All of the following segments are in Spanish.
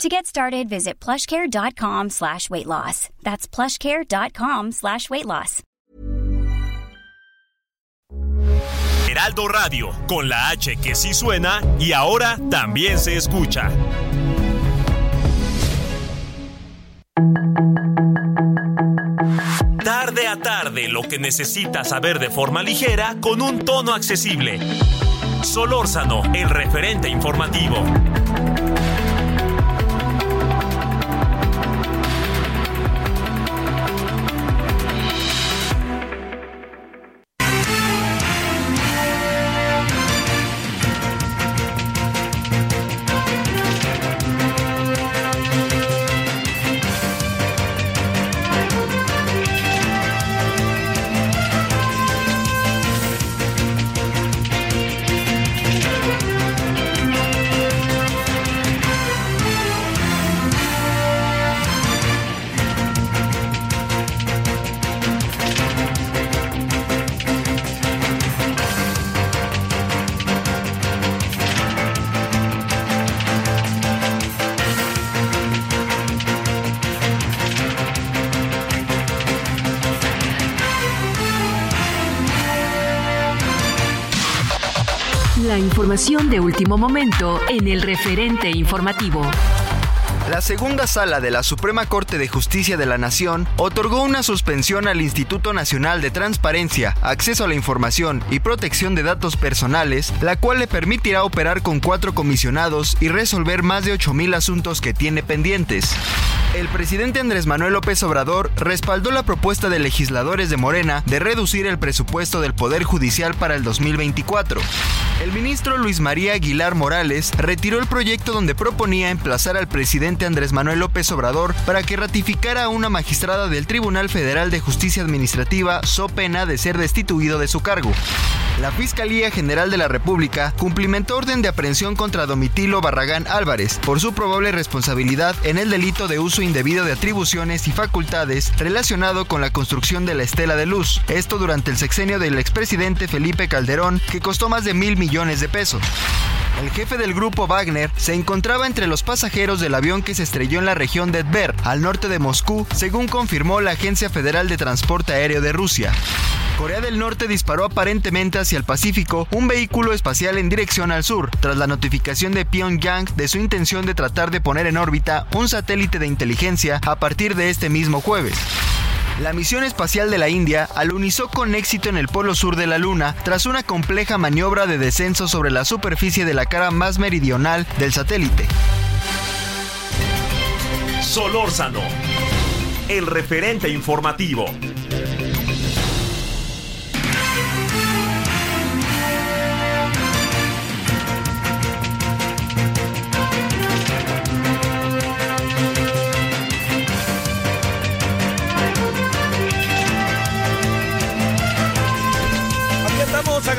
To get started, visit plushcare.com slash weight loss. That's plushcare.com slash weight loss. Heraldo Radio, con la H que sí suena y ahora también se escucha. Tarde a tarde, lo que necesitas saber de forma ligera con un tono accesible. Solórzano, el referente informativo. La información de último momento en el referente informativo. La segunda sala de la Suprema Corte de Justicia de la Nación otorgó una suspensión al Instituto Nacional de Transparencia, Acceso a la Información y Protección de Datos Personales, la cual le permitirá operar con cuatro comisionados y resolver más de 8.000 asuntos que tiene pendientes. El presidente Andrés Manuel López Obrador respaldó la propuesta de legisladores de Morena de reducir el presupuesto del Poder Judicial para el 2024. El ministro Luis María Aguilar Morales retiró el proyecto donde proponía emplazar al presidente Andrés Manuel López Obrador para que ratificara a una magistrada del Tribunal Federal de Justicia Administrativa so pena de ser destituido de su cargo. La Fiscalía General de la República cumplimentó orden de aprehensión contra Domitilo Barragán Álvarez por su probable responsabilidad en el delito de uso indebido de atribuciones y facultades relacionado con la construcción de la Estela de Luz, esto durante el sexenio del expresidente Felipe Calderón, que costó más de mil millones de pesos. El jefe del grupo Wagner se encontraba entre los pasajeros del avión que se estrelló en la región de Tver, al norte de Moscú, según confirmó la Agencia Federal de Transporte Aéreo de Rusia. Corea del Norte disparó aparentemente hacia el Pacífico un vehículo espacial en dirección al sur, tras la notificación de Pyongyang de su intención de tratar de poner en órbita un satélite de inteligencia a partir de este mismo jueves. La misión espacial de la India alunizó con éxito en el polo sur de la Luna tras una compleja maniobra de descenso sobre la superficie de la cara más meridional del satélite. Solórzano, el referente informativo.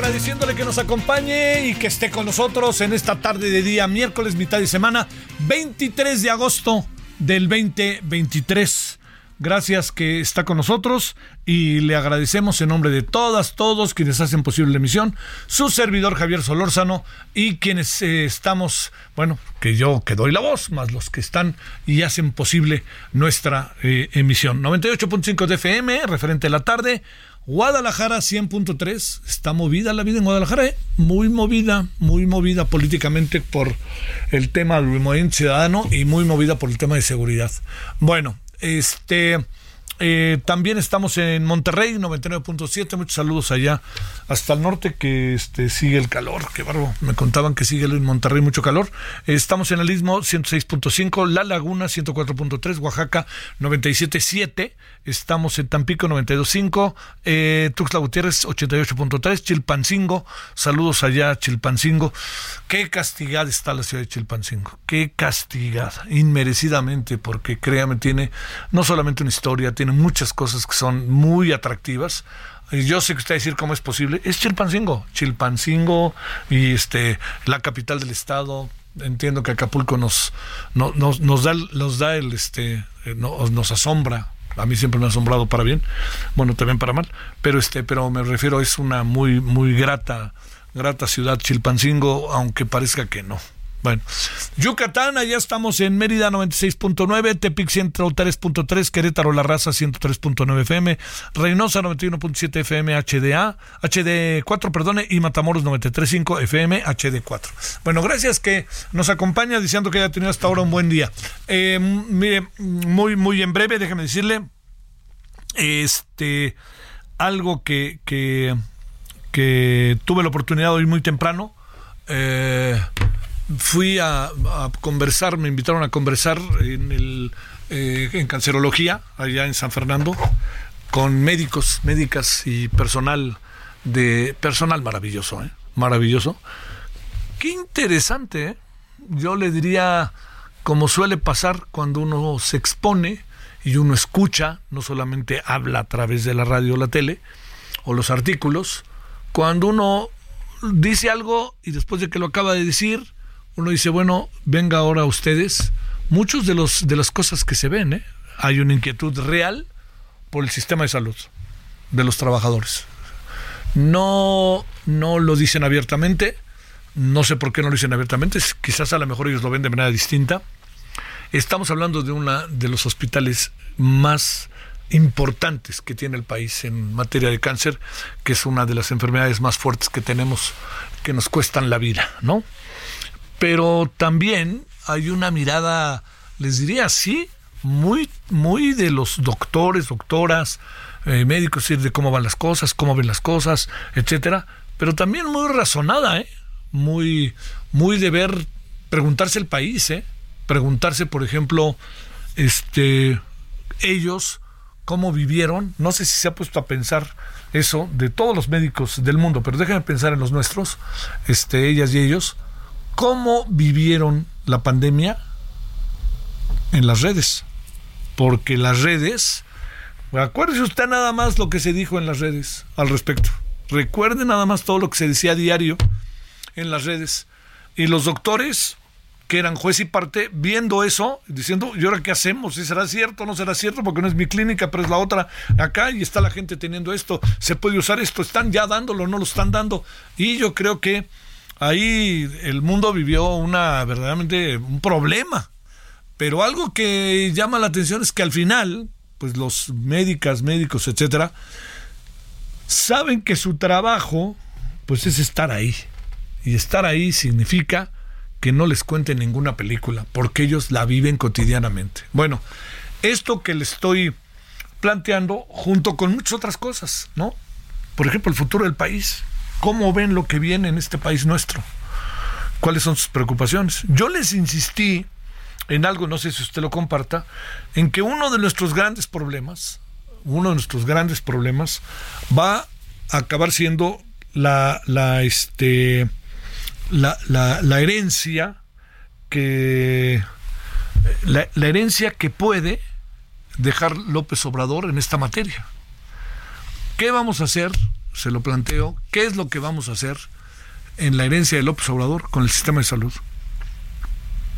Agradeciéndole que nos acompañe y que esté con nosotros en esta tarde de día, miércoles, mitad de semana, 23 de agosto del 2023. Gracias que está con nosotros y le agradecemos en nombre de todas, todos quienes hacen posible la emisión, su servidor Javier Solórzano y quienes eh, estamos, bueno, que yo que doy la voz, más los que están y hacen posible nuestra eh, emisión. 98.5 de FM, referente a la tarde. Guadalajara 100.3, está movida la vida en Guadalajara, ¿eh? muy movida, muy movida políticamente por el tema del movimiento ciudadano y muy movida por el tema de seguridad. Bueno, este eh, también estamos en Monterrey 99.7, muchos saludos allá hasta el norte que este sigue el calor, qué barbo, me contaban que sigue en Monterrey mucho calor. Estamos en el Istmo 106.5, La Laguna 104.3, Oaxaca 97.7, estamos en Tampico 92.5, eh, Tuxtla Gutiérrez 88.3, Chilpancingo, saludos allá Chilpancingo. Qué castigada está la ciudad de Chilpancingo, qué castigada, inmerecidamente, porque créame, tiene no solamente una historia, tiene tiene muchas cosas que son muy atractivas. Yo sé que usted va a decir cómo es posible. Es Chilpancingo. Chilpancingo y este la capital del estado. Entiendo que Acapulco nos, no- nos, nos da, nos da el este eh, no- nos asombra. A mí siempre me ha asombrado para bien, bueno también para mal, pero este, pero me refiero es una muy muy grata grata ciudad Chilpancingo, aunque parezca que no. Bueno, Yucatán, allá estamos en Mérida 96.9, Tepic 103.3, Querétaro La Raza 103.9 FM, Reynosa 91.7 FM HDA, HD4, perdone, y Matamoros 93.5 FM HD4. Bueno, gracias que nos acompaña diciendo que haya tenido hasta ahora un buen día. Eh, mire, muy, muy en breve, déjeme decirle, este, algo que, que, que tuve la oportunidad hoy muy temprano. Eh, fui a, conversar, me invitaron a conversar en, el, eh, en cancerología, allá en San Fernando, con médicos, médicas y personal de personal maravilloso, ¿eh? maravilloso. Qué interesante, ¿eh? yo le diría, como suele pasar cuando uno se expone y uno escucha, no solamente habla a través de la radio o la tele o los artículos, cuando uno dice algo y después de que lo acaba de decir, uno dice, bueno, venga ahora ustedes. Muchos de los de las cosas que se ven, ¿eh? hay una inquietud real por el sistema de salud de los trabajadores. No, no lo dicen abiertamente, no sé por qué no lo dicen abiertamente, quizás a lo mejor ellos lo ven de manera distinta. Estamos hablando de una de los hospitales más importantes que tiene el país en materia de cáncer, que es una de las enfermedades más fuertes que tenemos, que nos cuestan la vida, ¿no? Pero también hay una mirada, les diría así, muy, muy de los doctores, doctoras, eh, médicos, de cómo van las cosas, cómo ven las cosas, etcétera, pero también muy razonada, ¿eh? Muy, muy de ver, preguntarse el país, ¿eh? Preguntarse, por ejemplo, este, ellos, cómo vivieron, no sé si se ha puesto a pensar eso de todos los médicos del mundo, pero déjenme pensar en los nuestros, este, ellas y ellos, cómo vivieron la pandemia en las redes, porque las redes, acuérdese usted nada más lo que se dijo en las redes al respecto, recuerde nada más todo lo que se decía diario en las redes, y los doctores que eran juez y parte, viendo eso, diciendo, ¿y ahora qué hacemos? ¿Si será cierto o no será cierto? Porque no es mi clínica, pero es la otra acá y está la gente teniendo esto, se puede usar esto, están ya dándolo, no lo están dando. Y yo creo que ahí el mundo vivió una verdaderamente un problema. Pero algo que llama la atención es que al final, pues los médicas, médicos, etcétera, saben que su trabajo, pues es estar ahí. Y estar ahí significa que no les cuenten ninguna película, porque ellos la viven cotidianamente. Bueno, esto que le estoy planteando junto con muchas otras cosas, ¿no? Por ejemplo, el futuro del país. ¿Cómo ven lo que viene en este país nuestro? ¿Cuáles son sus preocupaciones? Yo les insistí en algo, no sé si usted lo comparta, en que uno de nuestros grandes problemas, uno de nuestros grandes problemas, va a acabar siendo la, la, este, la, la, herencia que la, herencia que puede dejar López Obrador en esta materia. ¿Qué vamos a hacer? Se lo planteo. ¿Qué es lo que vamos a hacer en la herencia de López Obrador con el sistema de salud?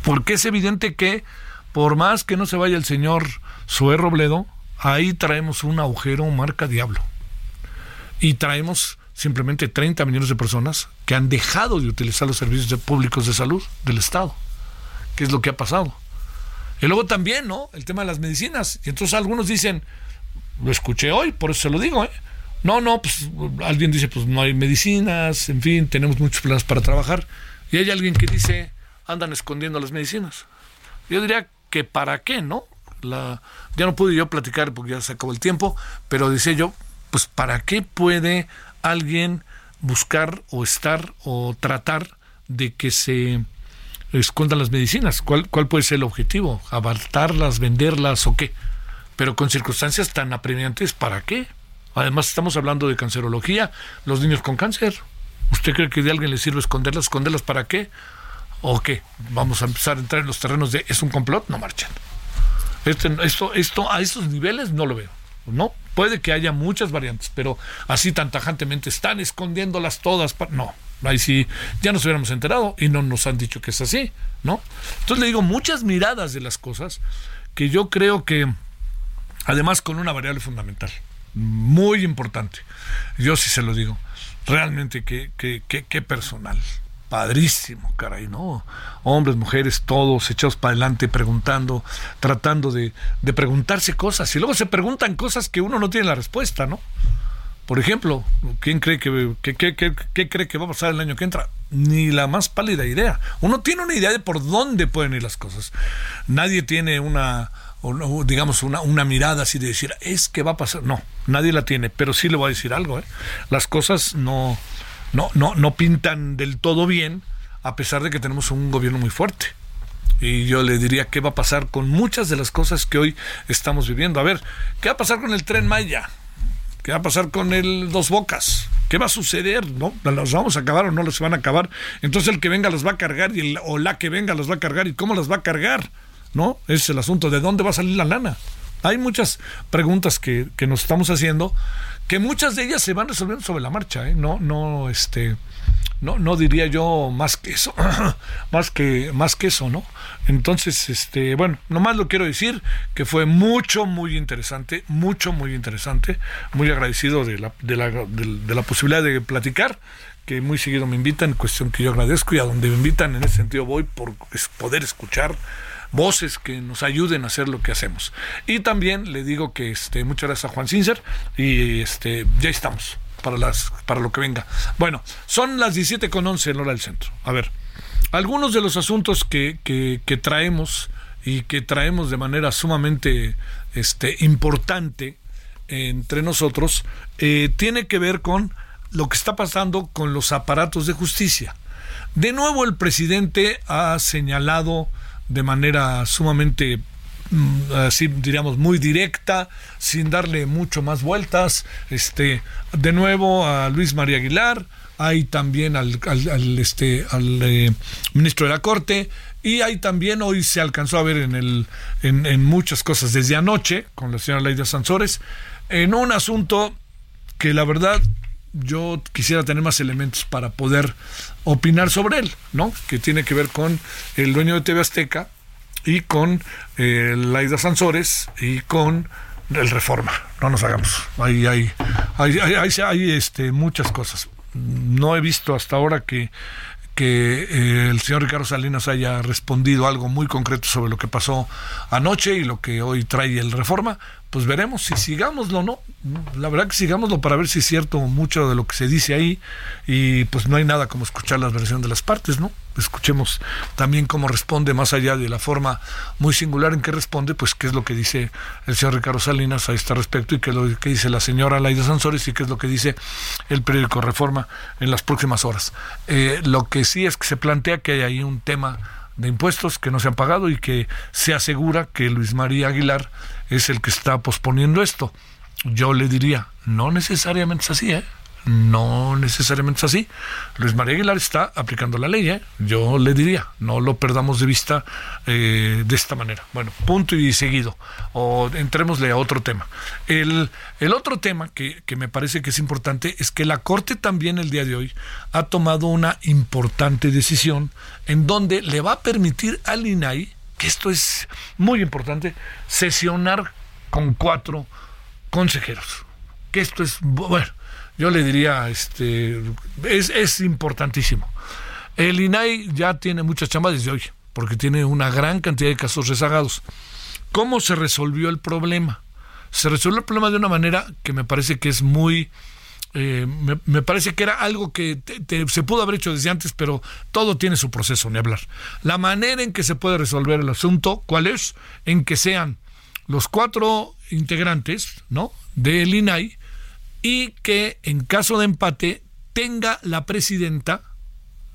Porque es evidente que por más que no se vaya el señor Zoé Robledo, ahí traemos un agujero marca diablo. Y traemos simplemente 30 millones de personas que han dejado de utilizar los servicios públicos de salud del Estado. ¿Qué es lo que ha pasado? Y luego también, ¿no? El tema de las medicinas. Y entonces algunos dicen, lo escuché hoy, por eso se lo digo, ¿eh? No, no, pues alguien dice, pues no hay medicinas, en fin, tenemos muchos planes para trabajar. Y hay alguien que dice, andan escondiendo las medicinas. Yo diría que para qué, ¿no? La, ya no pude yo platicar porque ya se acabó el tiempo, pero decía yo, pues para qué puede alguien buscar o estar o tratar de que se escondan las medicinas. ¿Cuál, ¿Cuál puede ser el objetivo? ¿Abartarlas, venderlas o qué? Pero con circunstancias tan apremiantes, ¿para qué? Además estamos hablando de cancerología, los niños con cáncer. ¿Usted cree que de alguien le sirve esconderlas? ¿Esconderlas para qué? ¿O qué? Vamos a empezar a entrar en los terrenos de ¿es un complot? No marchan. Este, esto, esto a esos niveles no lo veo. ¿no? Puede que haya muchas variantes, pero así tan tajantemente están escondiéndolas todas. No, ahí sí, ya nos hubiéramos enterado y no nos han dicho que es así, ¿no? Entonces le digo, muchas miradas de las cosas que yo creo que, además con una variable fundamental, muy importante, yo sí se lo digo, realmente qué, qué, qué, personal, padrísimo, caray, ¿no? Hombres, mujeres, todos echados para adelante, preguntando, tratando de, de, preguntarse cosas. Y luego se preguntan cosas que uno no tiene la respuesta, ¿no? Por ejemplo, ¿quién cree que, qué cree que va a pasar el año que entra? Ni la más pálida idea. Uno tiene una idea de por dónde pueden ir las cosas. Nadie tiene una, digamos, una, una mirada así de decir, es que va a pasar. No, nadie la tiene, pero sí le voy a decir algo. ¿eh? Las cosas no, no, no, no pintan del todo bien, a pesar de que tenemos un gobierno muy fuerte. Y yo le diría qué va a pasar con muchas de las cosas que hoy estamos viviendo. A ver, ¿qué va a pasar con el tren Maya? ¿Qué va a pasar con el Dos Bocas? ¿Qué va a suceder? ¿No? ¿Los vamos a acabar o no los van a acabar? Entonces el que venga los va a cargar y el, o la que venga los va a cargar y cómo las va a cargar. ¿No? Es el asunto. ¿De dónde va a salir la lana? Hay muchas preguntas que, que nos estamos haciendo que muchas de ellas se van resolviendo sobre la marcha, ¿eh? No, no, este, no, no diría yo más que eso, más que, más que eso, ¿no? Entonces, este, bueno, nomás lo quiero decir que fue mucho, muy interesante, mucho, muy interesante, muy agradecido de la, de la, de, de la posibilidad de platicar que muy seguido me invitan, cuestión que yo agradezco y a donde me invitan en ese sentido voy por poder escuchar voces que nos ayuden a hacer lo que hacemos. Y también le digo que este, muchas gracias a Juan Cincer y este, ya estamos para, las, para lo que venga. Bueno, son las 17 con 11 en hora del centro. A ver, algunos de los asuntos que, que, que traemos y que traemos de manera sumamente este, importante entre nosotros, eh, tiene que ver con lo que está pasando con los aparatos de justicia. De nuevo el presidente ha señalado de manera sumamente así diríamos muy directa sin darle mucho más vueltas. Este de nuevo a Luis María Aguilar hay también al, al, este al eh, ministro de la corte y hay también hoy se alcanzó a ver en el en, en muchas cosas desde anoche con la señora Laida Sansores en un asunto que la verdad yo quisiera tener más elementos para poder opinar sobre él, ¿no? Que tiene que ver con el dueño de TV Azteca y con eh, Laida Sansores y con el Reforma. No nos hagamos. Hay, hay, hay, hay, hay este, muchas cosas. No he visto hasta ahora que que eh, el señor Ricardo Salinas haya respondido algo muy concreto sobre lo que pasó anoche y lo que hoy trae el Reforma, pues veremos si sigámoslo o no. La verdad que sigámoslo para ver si es cierto mucho de lo que se dice ahí y pues no hay nada como escuchar la versión de las partes, ¿no? Escuchemos también cómo responde, más allá de la forma muy singular en que responde, pues qué es lo que dice el señor Ricardo Salinas a este respecto y qué es lo que dice la señora Laida Sansores y qué es lo que dice el periódico Reforma en las próximas horas. Eh, lo que sí es que se plantea que hay ahí un tema de impuestos que no se han pagado y que se asegura que Luis María Aguilar es el que está posponiendo esto. Yo le diría, no necesariamente es así, ¿eh? No necesariamente es así. Luis María Aguilar está aplicando la ley, ¿eh? yo le diría, no lo perdamos de vista eh, de esta manera. Bueno, punto y seguido. O entrémosle a otro tema. El, el otro tema que, que me parece que es importante es que la Corte también el día de hoy ha tomado una importante decisión en donde le va a permitir al INAI, que esto es muy importante, sesionar con cuatro consejeros. Que esto es, bueno, yo le diría, este, es, es importantísimo. El INAI ya tiene muchas chambas desde hoy, porque tiene una gran cantidad de casos rezagados. ¿Cómo se resolvió el problema? Se resolvió el problema de una manera que me parece que es muy... Eh, me, parece que era algo que te, se pudo haber hecho desde antes, pero todo tiene su proceso, ni hablar. La manera en que se puede resolver el asunto, ¿cuál es? En que sean los cuatro integrantes, ¿no? Del INAI, y que en caso de empate tenga la presidenta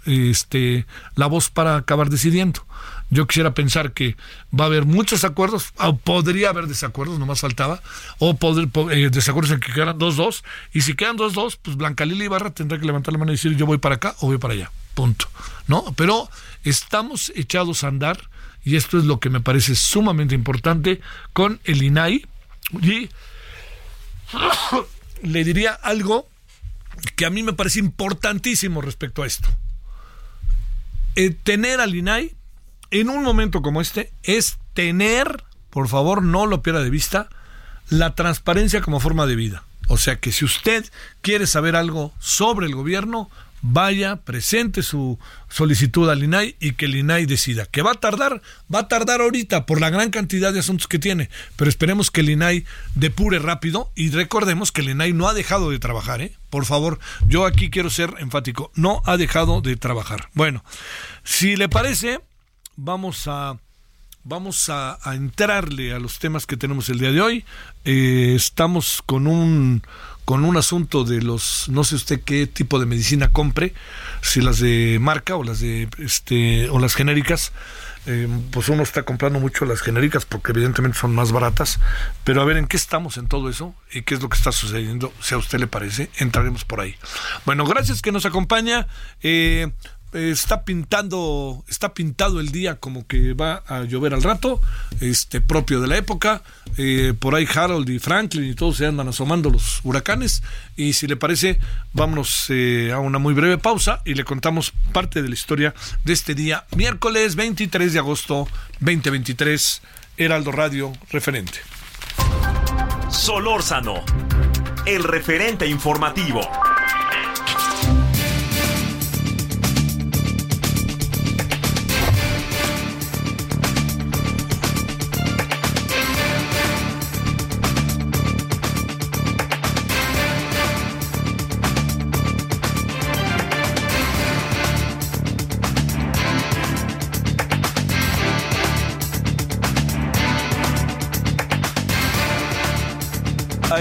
este, la voz para acabar decidiendo. Yo quisiera pensar que va a haber muchos acuerdos, o podría haber desacuerdos, no más faltaba, o poder, eh, desacuerdos en que quedan 2-2, y si quedan 2-2, pues Blanca Lili Ibarra tendrá que levantar la mano y decir yo voy para acá o voy para allá, punto. ¿No? Pero estamos echados a andar, y esto es lo que me parece sumamente importante, con el INAI, y le diría algo que a mí me parece importantísimo respecto a esto. Eh, tener al INAI en un momento como este es tener, por favor, no lo pierda de vista, la transparencia como forma de vida. O sea que si usted quiere saber algo sobre el gobierno, vaya, presente su solicitud al INAI y que el INAI decida. Que va a tardar, va a tardar ahorita por la gran cantidad de asuntos que tiene, pero esperemos que el INAI depure rápido y recordemos que el INAI no ha dejado de trabajar, ¿eh? Por favor, yo aquí quiero ser enfático, no ha dejado de trabajar. Bueno, si le parece, vamos a vamos a, entrarle a los temas que tenemos el día de hoy. Eh, estamos con un con un asunto de los, no sé usted qué tipo de medicina compre, si las de marca o las de, este, o las genéricas, eh, pues uno está comprando mucho las genéricas porque evidentemente son más baratas, pero a ver en qué estamos en todo eso y qué es lo que está sucediendo, si a usted le parece, entraremos por ahí. Bueno, gracias que nos acompaña. Eh, está pintando, está pintado el día como que va a llover al rato, este propio de la época. Eh, por ahí Harold y Franklin y todos se andan asomando los huracanes. Y si le parece, vámonos eh, a una muy breve pausa y le contamos parte de la historia de este día, miércoles 23 de agosto 2023, Heraldo Radio referente. Solórzano, el referente informativo.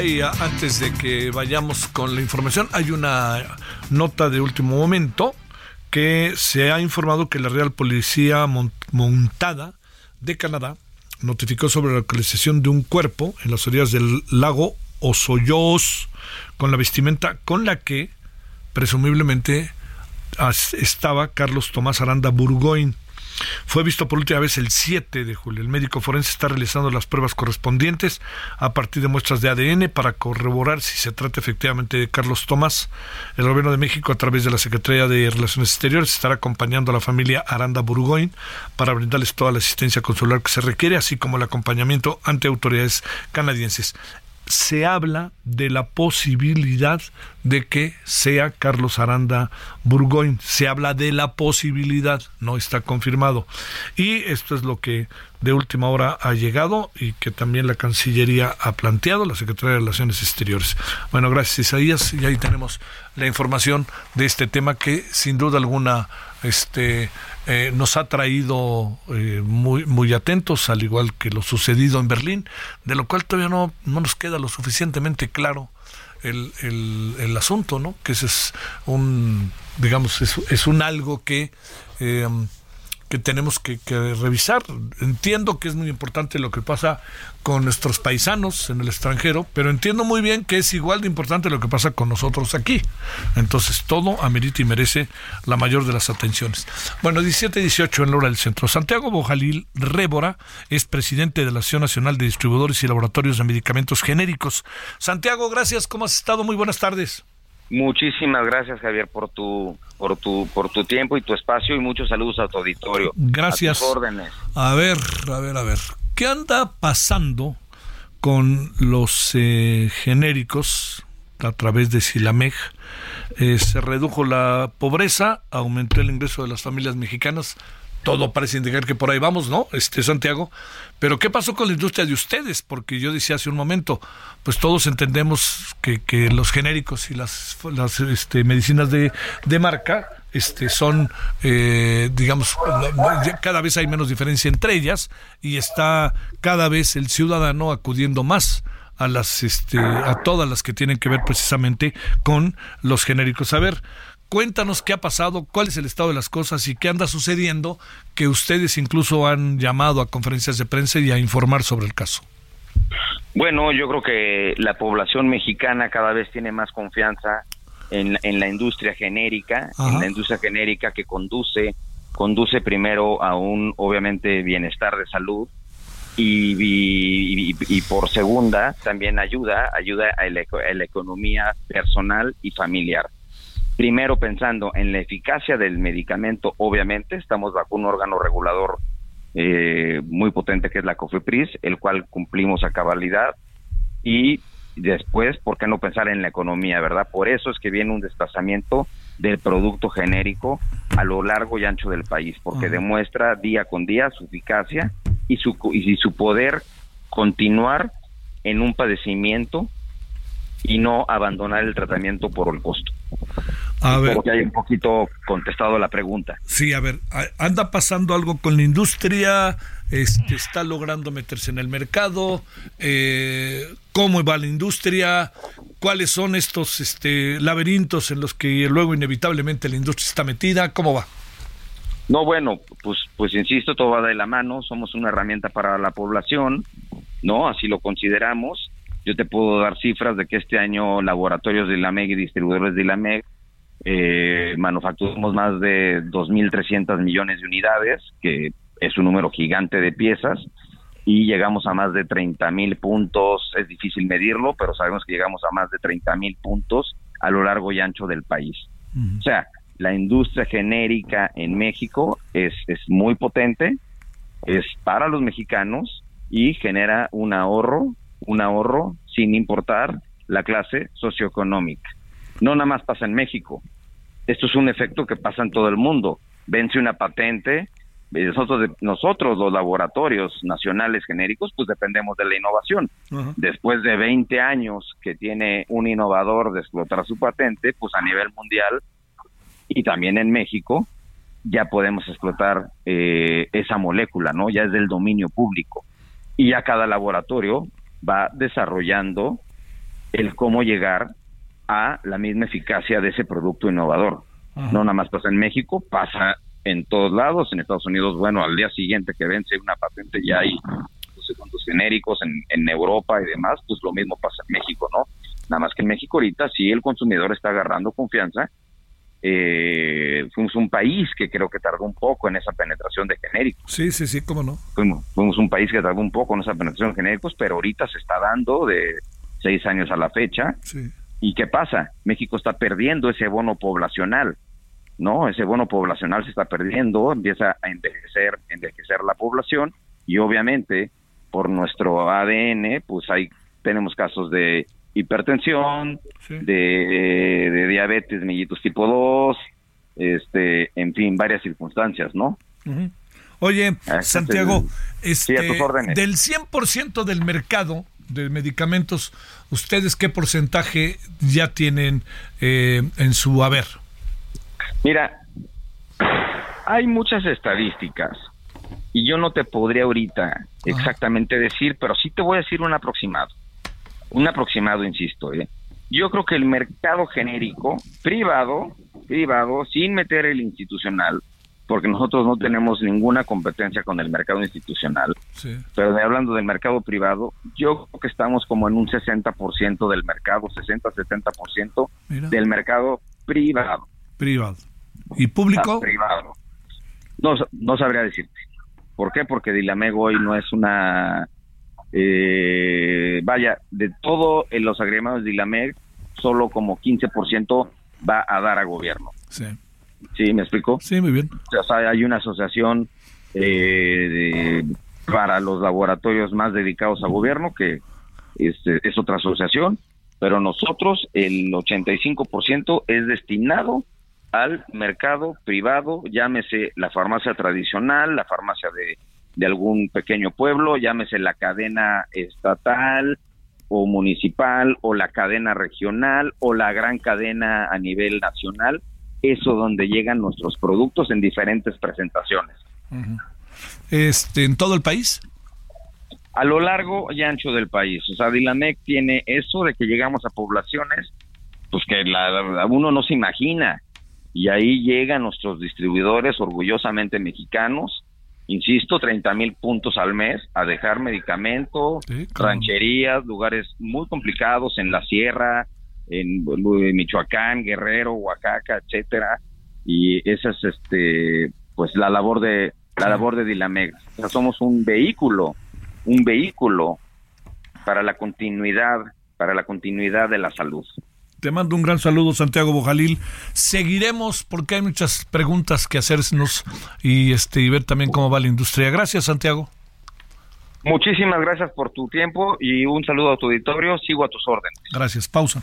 Antes de que vayamos con la información, hay una nota de último momento que se ha informado que la Real Policía Montada de Canadá notificó sobre la localización de un cuerpo en las orillas del lago Osoyos con la vestimenta con la que presumiblemente estaba Carlos Tomás Aranda Burgoyne. Fue visto por última vez el 7 de julio. El médico forense está realizando las pruebas correspondientes a partir de muestras de ADN para corroborar si se trata efectivamente de Carlos Tomás. El gobierno de México, a través de la Secretaría de Relaciones Exteriores, estará acompañando a la familia Aranda Burgoyne para brindarles toda la asistencia consular que se requiere, así como el acompañamiento ante autoridades canadienses se habla de la posibilidad de que sea Carlos Aranda Burgoyne. Se habla de la posibilidad, no está confirmado. Y esto es lo que de última hora ha llegado y que también la Cancillería ha planteado, la Secretaría de Relaciones Exteriores. Bueno, gracias Isaías y ahí tenemos la información de este tema que sin duda alguna este eh, nos ha traído eh, muy, muy atentos, al igual que lo sucedido en Berlín, de lo cual todavía no, no nos queda lo suficientemente claro el, el, asunto, ¿no? Que ese es un, digamos, es, un algo que eh, que tenemos que, revisar. Entiendo que es muy importante lo que pasa con nuestros paisanos en el extranjero, pero entiendo muy bien que es igual de importante lo que pasa con nosotros aquí. Entonces todo amerita y merece la mayor de las atenciones. Bueno, 17-18 en la hora del centro. Santiago Bojalil Rébora es presidente de la Asociación Nacional de Distribuidores y Laboratorios de Medicamentos Genéricos. Santiago, gracias. ¿Cómo has estado? Muy buenas tardes. Muchísimas gracias, Javier, por tu, por tu, por tu tiempo y tu espacio y muchos saludos a tu auditorio. Gracias. A órdenes. A ver, a ver, a ver. ¿Qué anda pasando con los eh, genéricos a través de Silameg? Eh, se redujo la pobreza, aumentó el ingreso de las familias mexicanas todo parece indicar que por ahí vamos, ¿no? Este Santiago. Pero ¿qué pasó con la industria de ustedes? Porque yo decía hace un momento, pues todos entendemos que, que los genéricos y las, las este, medicinas de, marca este, son, eh, digamos, cada vez hay menos diferencia entre ellas y está cada vez el ciudadano acudiendo más a las este a todas las que tienen que ver precisamente con los genéricos. A ver, Cuéntanos qué ha pasado, cuál es el estado de las cosas y qué anda sucediendo, que ustedes incluso han llamado a conferencias de prensa y a informar sobre el caso. Bueno, yo creo que la población mexicana cada vez tiene más confianza en, la industria genérica, en la industria genérica que conduce conduce primero a un obviamente bienestar de salud y, y, por segunda también ayuda, ayuda a la, economía personal y familiar. Primero pensando en la eficacia del medicamento, obviamente, estamos bajo un órgano regulador eh, muy potente que es la COFEPRIS, el cual cumplimos a cabalidad y después, ¿por qué no pensar en la economía, verdad? Por eso es que viene un desplazamiento del producto genérico a lo largo y ancho del país, porque demuestra día con día su eficacia y su, y su poder continuar en un padecimiento y no abandonar el tratamiento por el costo. A ver. que hay un poquito contestado la pregunta. Sí, a ver, anda pasando algo con la industria, este, está logrando meterse en el mercado, eh, cómo va la industria, cuáles son estos este, laberintos en los que luego inevitablemente la industria está metida, cómo va. No, bueno, pues, pues insisto, todo va de la mano, somos una herramienta para la población, ¿no? Así lo consideramos. Yo te puedo dar cifras de que este año laboratorios de la MEG y distribuidores de la MEG eh, manufacturamos más de 2.300 millones de unidades, que es un número gigante de piezas, y llegamos a más de 30.000 puntos. Es difícil medirlo, pero sabemos que llegamos a más de 30.000 puntos a lo largo y ancho del país. O sea, la industria genérica en México es, es muy potente, es para los mexicanos y genera un ahorro, un ahorro sin importar la clase socioeconómica. No nada más pasa en México. Esto es un efecto que pasa en todo el mundo. Vence una patente, nosotros, nosotros los laboratorios nacionales genéricos, pues dependemos de la innovación. Después de 20 años que tiene un innovador de explotar su patente, pues a nivel mundial y también en México ya podemos explotar eh, esa molécula, ¿no? Ya es del dominio público. Y ya cada laboratorio va desarrollando el cómo llegar a la misma eficacia de ese producto innovador. No nada más pasa en México, pasa en todos lados. En Estados Unidos, bueno, al día siguiente que vence una patente ya hay no sé cuántos genéricos en, en Europa y demás, pues lo mismo pasa en México, ¿no? Nada más que en México ahorita sí el consumidor está agarrando confianza eh, fuimos un país que creo que tardó un poco en esa penetración de genéricos. Sí, sí, sí, cómo no. Fuimos, fuimos un país que tardó un poco en esa penetración de genéricos, pero ahorita se está dando de seis años a la fecha. ¿Y qué pasa? México está perdiendo ese bono poblacional, ¿no? Ese bono poblacional se está perdiendo, empieza a envejecer, envejecer la población y obviamente por nuestro ADN, pues hay tenemos casos de hipertensión, de, diabetes mellitus tipo 2, este, en fin, varias circunstancias, ¿no? Oye, Santiago, este, del 100% del mercado de medicamentos, ¿ustedes qué porcentaje ya tienen eh, en su haber? Mira, hay muchas estadísticas y yo no te podría ahorita exactamente decir, pero sí te voy a decir un aproximado un aproximado, insisto. ¿eh? Yo creo que el mercado genérico privado, privado, sin meter el institucional, porque nosotros no tenemos ninguna competencia con el mercado institucional, pero hablando del mercado privado, yo creo que estamos como en un 60% del mercado, 60-70% del mercado privado. Privado. ¿Y público? Ah, privado. No, no sabría decirte. ¿Por qué? Porque Dilamego hoy no es una eh, vaya, de todo en los agremados de ILAMEG, solo como 15% va a dar a gobierno. Sí. ¿Sí? ¿Me explico? Sí, muy bien. O sea, hay una asociación eh, para los laboratorios más dedicados a gobierno que este, es otra asociación, pero nosotros el 85% es destinado al mercado privado, llámese la farmacia tradicional, la farmacia de de algún pequeño pueblo, llámese la cadena estatal o municipal o la cadena regional o la gran cadena a nivel nacional, eso donde llegan nuestros productos en diferentes presentaciones. Este, ¿En todo el país? A lo largo y ancho del país. O sea, Dilamec tiene eso de que llegamos a poblaciones pues que la, uno no se imagina. Y ahí llegan nuestros distribuidores orgullosamente mexicanos insisto, 30 mil puntos al mes a dejar medicamento, rancherías, lugares muy complicados en la sierra, en, Michoacán, Guerrero, Oaxaca, etcétera, y esa es este pues la labor de la labor de Dilameg. O sea, somos un vehículo, un vehículo para la continuidad, para la continuidad de la salud. Te mando un gran saludo, Santiago Bojalil. Seguiremos porque hay muchas preguntas que hacernos y este y ver también cómo va la industria. Gracias, Santiago. Muchísimas gracias por tu tiempo y un saludo a tu auditorio. Sigo a tus órdenes. Gracias. Pausa.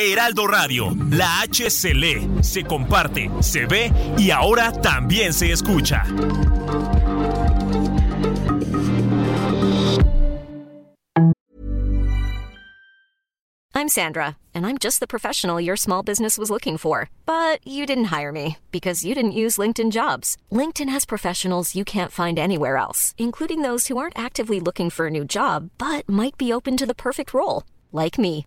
Heraldo Radio, la H se lee, se comparte, se ve y ahora también se escucha. I'm Sandra, and I'm just the professional your small business was looking for. But you didn't hire me because you didn't use LinkedIn jobs. LinkedIn has professionals you can't find anywhere else, including those who aren't actively looking for a new job but might be open to the perfect role, like me.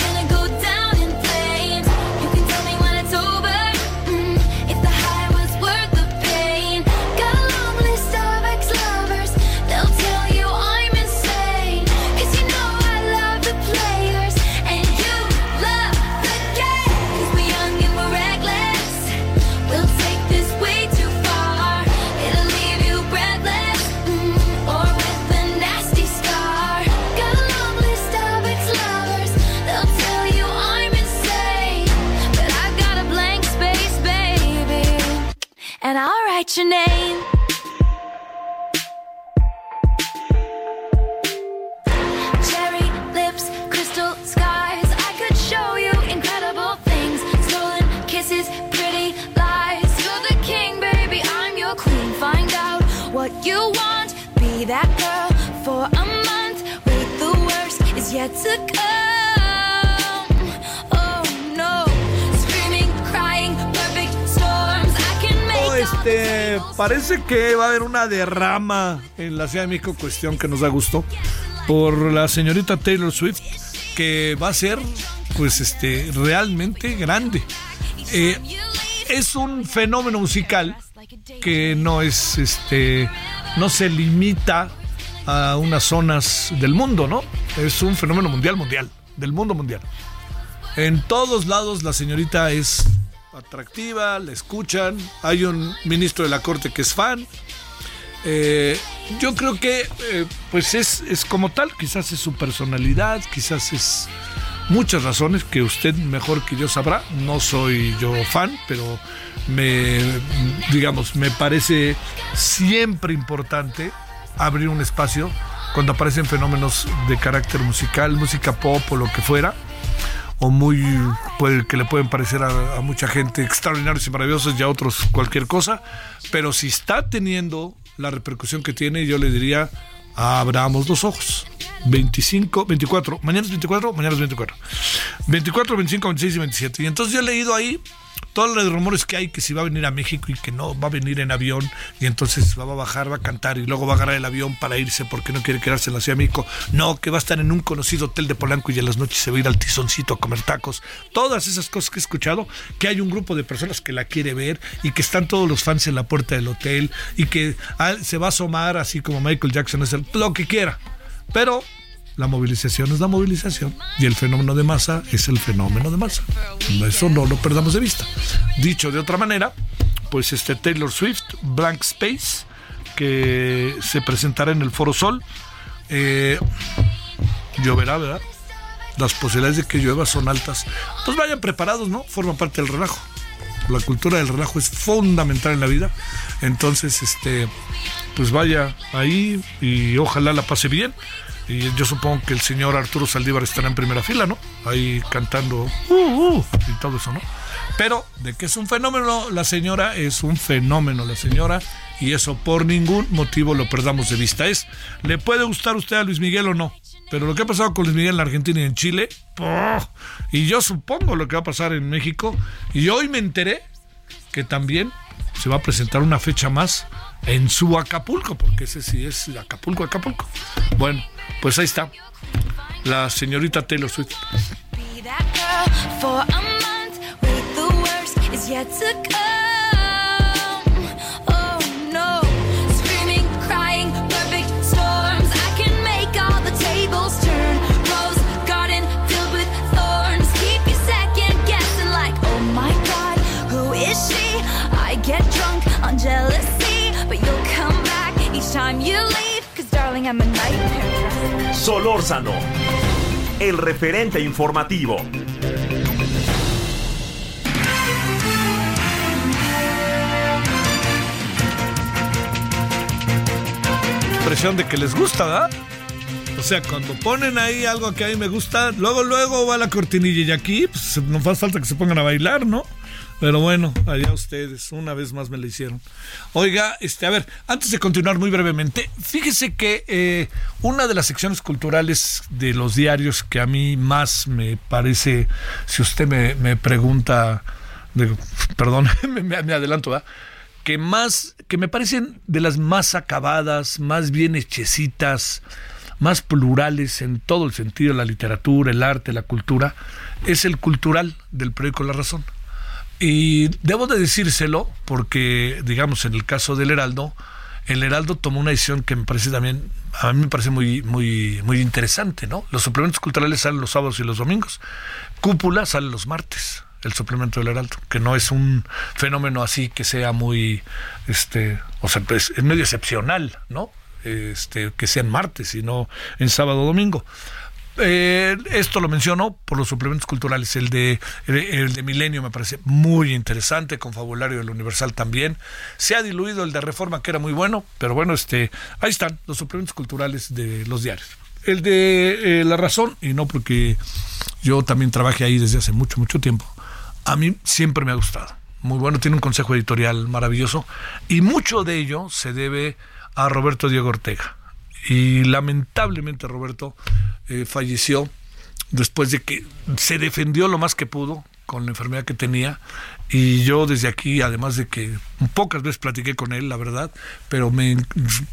parece que va a haber una derrama en la Ciudad de México, cuestión que nos da gusto, por la señorita Taylor Swift, que va a ser, pues, este, realmente grande. Eh, es un fenómeno musical que no es, este, no se limita a unas zonas del mundo, ¿no? Es un fenómeno mundial, mundial, del mundo mundial. En todos lados la señorita es atractiva, la escuchan, hay un ministro de la corte que es fan. Eh, yo creo que eh, pues es, es como tal, quizás es su personalidad, quizás es muchas razones que usted mejor que yo sabrá. No soy yo fan, pero me digamos, me parece siempre importante abrir un espacio cuando aparecen fenómenos de carácter musical, música pop o lo que fuera o muy que le pueden parecer a, a mucha gente extraordinarios y maravillosos y a otros cualquier cosa, pero si está teniendo la repercusión que tiene, yo le diría, abramos los ojos. 25, 24, mañana es 24, mañana es 24. 24, 25, 26 y 27. Y entonces yo he leído ahí todos los rumores que hay que si va a venir a México y que no va a venir en avión y entonces va a bajar, va a cantar y luego va a agarrar el avión para irse porque no quiere quedarse en la Ciudad de México. No, que va a estar en un conocido hotel de Polanco y en las noches se va a ir al tizoncito a comer tacos. Todas esas cosas que he escuchado, que hay un grupo de personas que la quiere ver y que están todos los fans en la puerta del hotel y que ah, se va a asomar así como Michael Jackson, es lo que quiera. Pero la movilización es la movilización y el fenómeno de masa es el fenómeno de masa. Eso no lo perdamos de vista. Dicho de otra manera, pues este Taylor Swift, Blank Space, que se presentará en el Foro Sol. Eh, lloverá, ¿verdad? Las posibilidades de que llueva son altas. Pues vayan preparados, ¿no? Forma parte del relajo. La cultura del relajo es fundamental en la vida. Entonces, este, pues vaya ahí y ojalá la pase bien. Y yo supongo que el señor Arturo Saldívar estará en primera fila, ¿no? Ahí cantando uh, uh, y todo eso, ¿no? Pero de que es un fenómeno la señora, es un fenómeno la señora y eso por ningún motivo lo perdamos de vista. Es, ¿le puede gustar usted a Luis Miguel o no? Pero lo que ha pasado con Luis Miguel en la Argentina y en Chile, ¡oh! y yo supongo lo que va a pasar en México, y hoy me enteré que también se va a presentar una fecha más en su Acapulco, porque ese sí es Acapulco, Acapulco. Bueno, pues ahí está. La señorita Taylor Swift. Solórzano, el referente informativo. Impresión de que les gusta, ¿verdad? O sea, cuando ponen ahí algo que a mí me gusta, luego, luego va la cortinilla y aquí, pues no hace falta que se pongan a bailar, ¿no? Pero bueno, allá ustedes, una vez más me lo hicieron. Oiga, este, a ver, antes de continuar muy brevemente, fíjese que eh, una de las secciones culturales de los diarios que a mí más me parece, si usted me, me pregunta, perdón, me, me adelanto, ¿verdad? que más, que me parecen de las más acabadas, más bien hechecitas, más plurales en todo el sentido, la literatura, el arte, la cultura, es el cultural del periódico La Razón. Y debo de decírselo porque, digamos, en el caso del Heraldo, el Heraldo tomó una decisión que me parece también, a mí me parece muy, muy, muy interesante, ¿no? Los suplementos culturales salen los sábados y los domingos. Cúpula sale los martes, el suplemento del Heraldo, que no es un fenómeno así que sea muy, este, o sea, pues, es medio excepcional, ¿no? Este, que sea en martes y no en sábado o domingo. Eh, esto lo menciono por los suplementos culturales. El de, el de Milenio me parece muy interesante, con Fabulario del Universal también. Se ha diluido el de Reforma, que era muy bueno, pero bueno, este, ahí están los suplementos culturales de los diarios. El de eh, La Razón, y no porque yo también trabajé ahí desde hace mucho, mucho tiempo, a mí siempre me ha gustado. Muy bueno, tiene un consejo editorial maravilloso y mucho de ello se debe a Roberto Diego Ortega. Y lamentablemente Roberto eh, falleció después de que se defendió lo más que pudo con la enfermedad que tenía. Y yo desde aquí, además de que pocas veces platiqué con él, la verdad, pero me,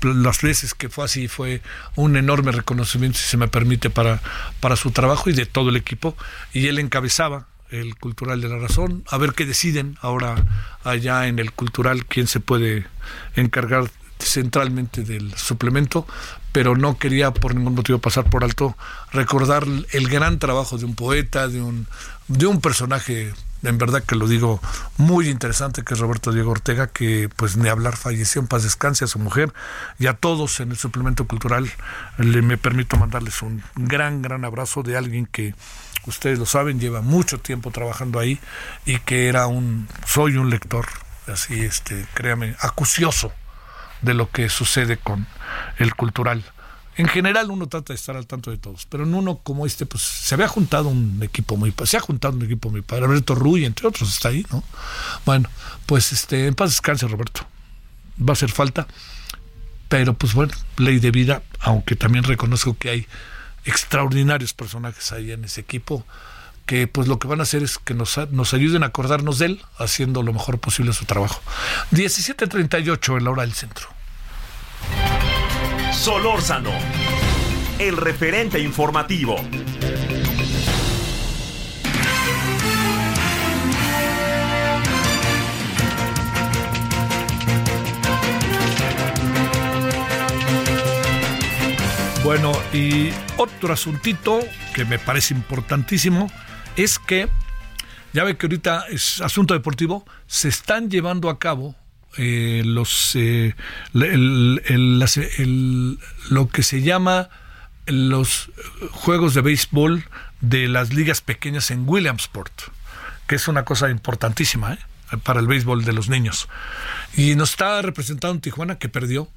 las veces que fue así fue un enorme reconocimiento, si se me permite, para, para su trabajo y de todo el equipo. Y él encabezaba el Cultural de la Razón, a ver qué deciden ahora allá en el Cultural, quién se puede encargar centralmente del suplemento, pero no quería por ningún motivo pasar por alto recordar el gran trabajo de un poeta, de un, de un personaje, en verdad que lo digo, muy interesante, que es Roberto Diego Ortega, que pues ni hablar falleció en paz descanse a su mujer y a todos en el suplemento cultural. Le me permito mandarles un gran, gran abrazo de alguien que ustedes lo saben, lleva mucho tiempo trabajando ahí y que era un, soy un lector, así, este, créame, acucioso de lo que sucede con el cultural. En general uno trata de estar al tanto de todos, pero en uno como este, pues se había juntado un equipo muy se ha juntado un equipo muy padre, Roberto Ruy, entre otros, está ahí, ¿no? Bueno, pues este, en paz descanse Roberto. Va a hacer falta, pero pues bueno, ley de vida, aunque también reconozco que hay extraordinarios personajes ahí en ese equipo, que pues lo que van a hacer es que nos, nos ayuden a acordarnos de él haciendo lo mejor posible su trabajo. 17.38 en la hora del centro. Solórzano, el referente informativo. Bueno, y otro asuntito que me parece importantísimo es que, ya ve que ahorita es asunto deportivo, se están llevando a cabo eh, los eh, lo que se llama los juegos de béisbol de las ligas pequeñas en Williamsport, que es una cosa importantísima ¿eh? para el béisbol de los niños. Y nos está representando Tijuana que perdió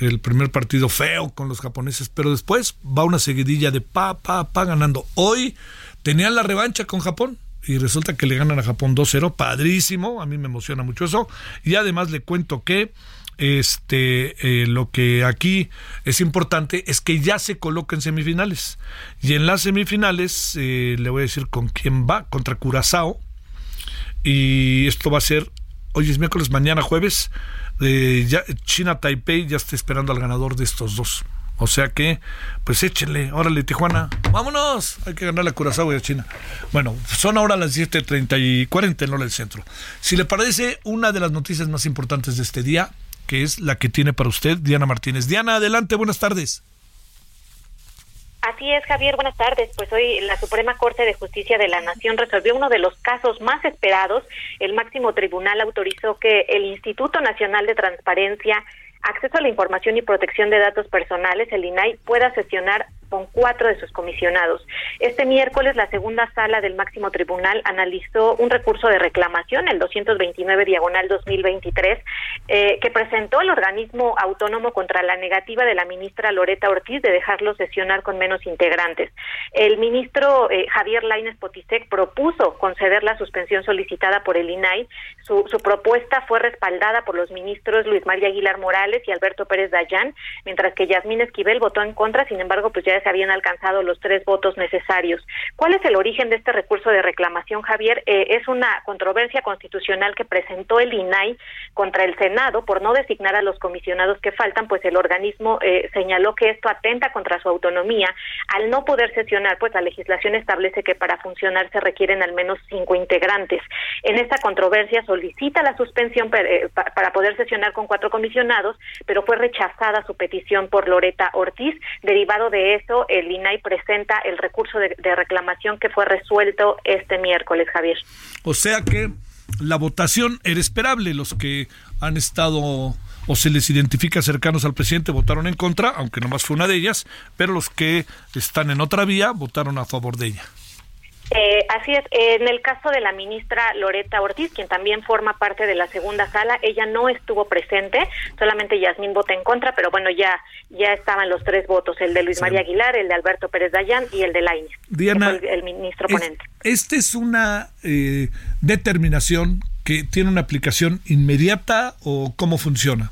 el primer partido feo con los japoneses, pero después va una seguidilla de pa, pa, pa ganando. Hoy tenían la revancha con Japón y resulta que le ganan a Japón 2-0, padrísimo, a mí me emociona mucho eso. Y además le cuento que este eh, lo que aquí es importante es que ya se coloca en semifinales. Y en las semifinales eh, le voy a decir con quién va, contra Curazao. Y esto va a ser, hoy es miércoles, mañana jueves. eh, ya, China Taipei ya está esperando al ganador de estos dos. O sea que, pues échenle, órale Tijuana, vámonos, hay que ganar a Curazao y a China. Bueno, son ahora las 7.30 y 40 en hora del centro. Si le parece, una de las noticias más importantes de este día, que es la que tiene para usted Diana Martínez. Diana, adelante, buenas tardes. Así es, Javier. Buenas tardes. Pues hoy la Suprema Corte de Justicia de la Nación resolvió uno de los casos más esperados. El máximo tribunal autorizó que el Instituto Nacional de Transparencia, Acceso a la Información y Protección de Datos Personales, el INAI, pueda sesionar con cuatro de sus comisionados. Este miércoles, la segunda sala del máximo tribunal analizó un recurso de reclamación, el 229 diagonal 2023, eh, que presentó el organismo autónomo contra la negativa de la ministra Loreta Ortiz de dejarlo sesionar con menos integrantes. El ministro eh, Javier Laines Potisek propuso conceder la suspensión solicitada por el INAI. Su, su propuesta fue respaldada por los ministros Luis María Aguilar Morales y Alberto Pérez Dayán, mientras que Yasmín Esquivel votó en contra, sin embargo, pues ya se habían alcanzado los tres votos necesarios. ¿Cuál es el origen de este recurso de reclamación, Javier? Eh, es una controversia constitucional que presentó el INAI contra el Senado por no designar a los comisionados que faltan, pues el organismo eh, señaló que esto atenta contra su autonomía al no poder sesionar, pues la legislación establece que para funcionar se requieren al menos cinco integrantes. En esta controversia solicita la suspensión eh, pa- para poder sesionar con cuatro comisionados, pero fue rechazada su petición por Loreta Ortiz. Derivado de el INAI presenta el recurso de, de reclamación que fue resuelto este miércoles, Javier. O sea que la votación era esperable. Los que han estado o se les identifica cercanos al presidente votaron en contra, aunque nomás fue una de ellas, pero los que están en otra vía votaron a favor de ella. Eh, así es, en el caso de la ministra Loreta Ortiz, quien también forma parte de la segunda sala, ella no estuvo presente, solamente Yasmín vota en contra, pero bueno, ya ya estaban los tres votos, el de Luis Sí. María Aguilar, el de Alberto Pérez Dayán y el de Lainez, Diana, el, el ministro Es- ponente. Esta es una eh, determinación que tiene una aplicación inmediata o cómo funciona.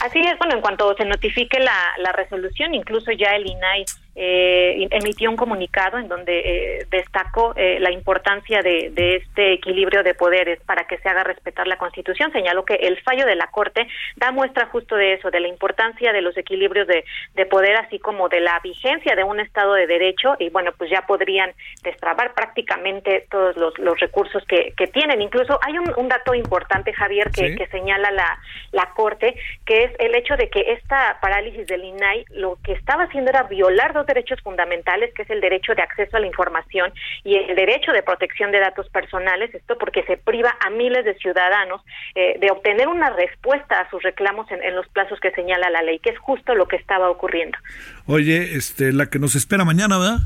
Así es, bueno, en cuanto se notifique la, la resolución, incluso ya el INAI eh, emitió un comunicado en donde eh, destacó eh, la importancia de, de este equilibrio de poderes para que se haga respetar la Constitución. Señaló que el fallo de la Corte da muestra justo de eso, de la importancia de los equilibrios de, de poder, así como de la vigencia de un Estado de Derecho, y bueno, pues ya podrían destrabar prácticamente todos los, los recursos que, que tienen. Incluso hay un, un dato importante, Javier, que, Sí. que señala la, la Corte, que es el hecho de que esta parálisis del INAI lo que estaba haciendo era violar dos derechos fundamentales, que es el derecho de acceso a la información y el derecho de protección de datos personales, esto porque se priva a miles de ciudadanos eh, de obtener una respuesta a sus reclamos en, en los plazos que señala la ley, que es justo lo que estaba ocurriendo. Oye, este, la que nos espera mañana, ¿verdad?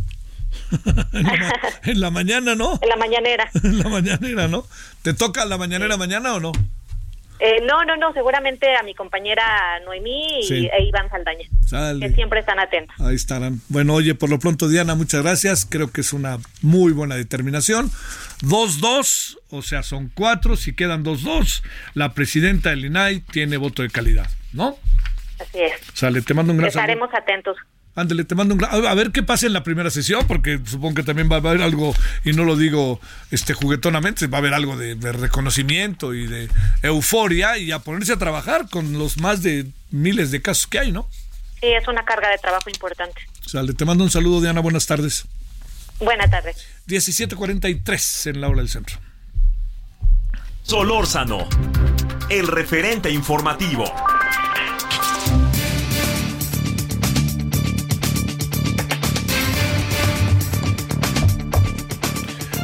en, la, ma- en la mañana, ¿no? En la mañanera. En la mañanera, ¿no? ¿Te toca la mañanera mañana o no? Eh, no, no, no, seguramente a mi compañera Noemí y, e Iván Saldaña, Sale. que siempre están atentos. Ahí estarán. Bueno, oye, por lo pronto, Diana, muchas gracias. Creo que es una muy buena determinación. 2-2, o sea, son cuatro. Si quedan 2-2, la presidenta del INAI tiene voto de calidad, ¿no? Así es. Sale, te mando un gran saludo. Estaremos atentos. Ándale, te mando un a ver qué pasa en la primera sesión, porque supongo que también va a haber algo, y no lo digo este juguetonamente, va a haber algo de, de reconocimiento y de euforia y a ponerse a trabajar con los más de miles de casos que hay, ¿no? Sí, es una carga de trabajo importante. Sale, te mando un saludo, Diana, buenas tardes. Buenas tardes. 17:43 en la hora del centro. Solórzano, el referente informativo.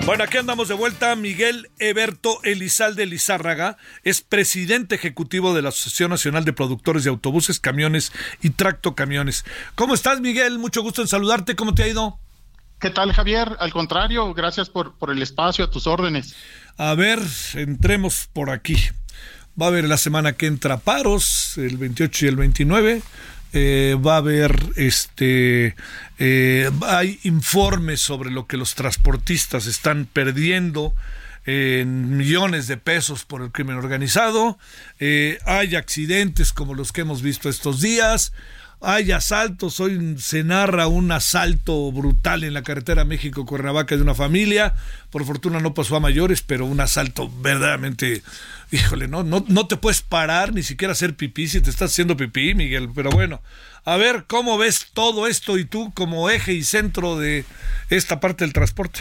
Bueno, aquí andamos de vuelta. Miguel Eberto Elizalde Lizárraga es presidente ejecutivo de la Asociación Nacional de Productores de Autobuses, Camiones y Tractocamiones. ¿Cómo estás, Miguel? Mucho gusto en saludarte. ¿Cómo te ha ido? ¿Qué tal, Javier? Al contrario, gracias por, por el espacio, a tus órdenes. A ver, entremos por aquí. Va a haber la semana que entra paros, el 28 y el 29. Eh, va a haber este eh, hay informes sobre lo que los transportistas están perdiendo en millones de pesos por el crimen organizado. Eh, hay accidentes como los que hemos visto estos días. Hay asaltos, hoy se narra un asalto brutal en la carretera México-Cuernavaca de una familia. Por fortuna no pasó a mayores, pero un asalto verdaderamente, híjole, no, no, no te puedes parar ni siquiera hacer pipí si te estás haciendo pipí, Miguel. Pero bueno, a ver cómo ves todo esto y tú como eje y centro de esta parte del transporte.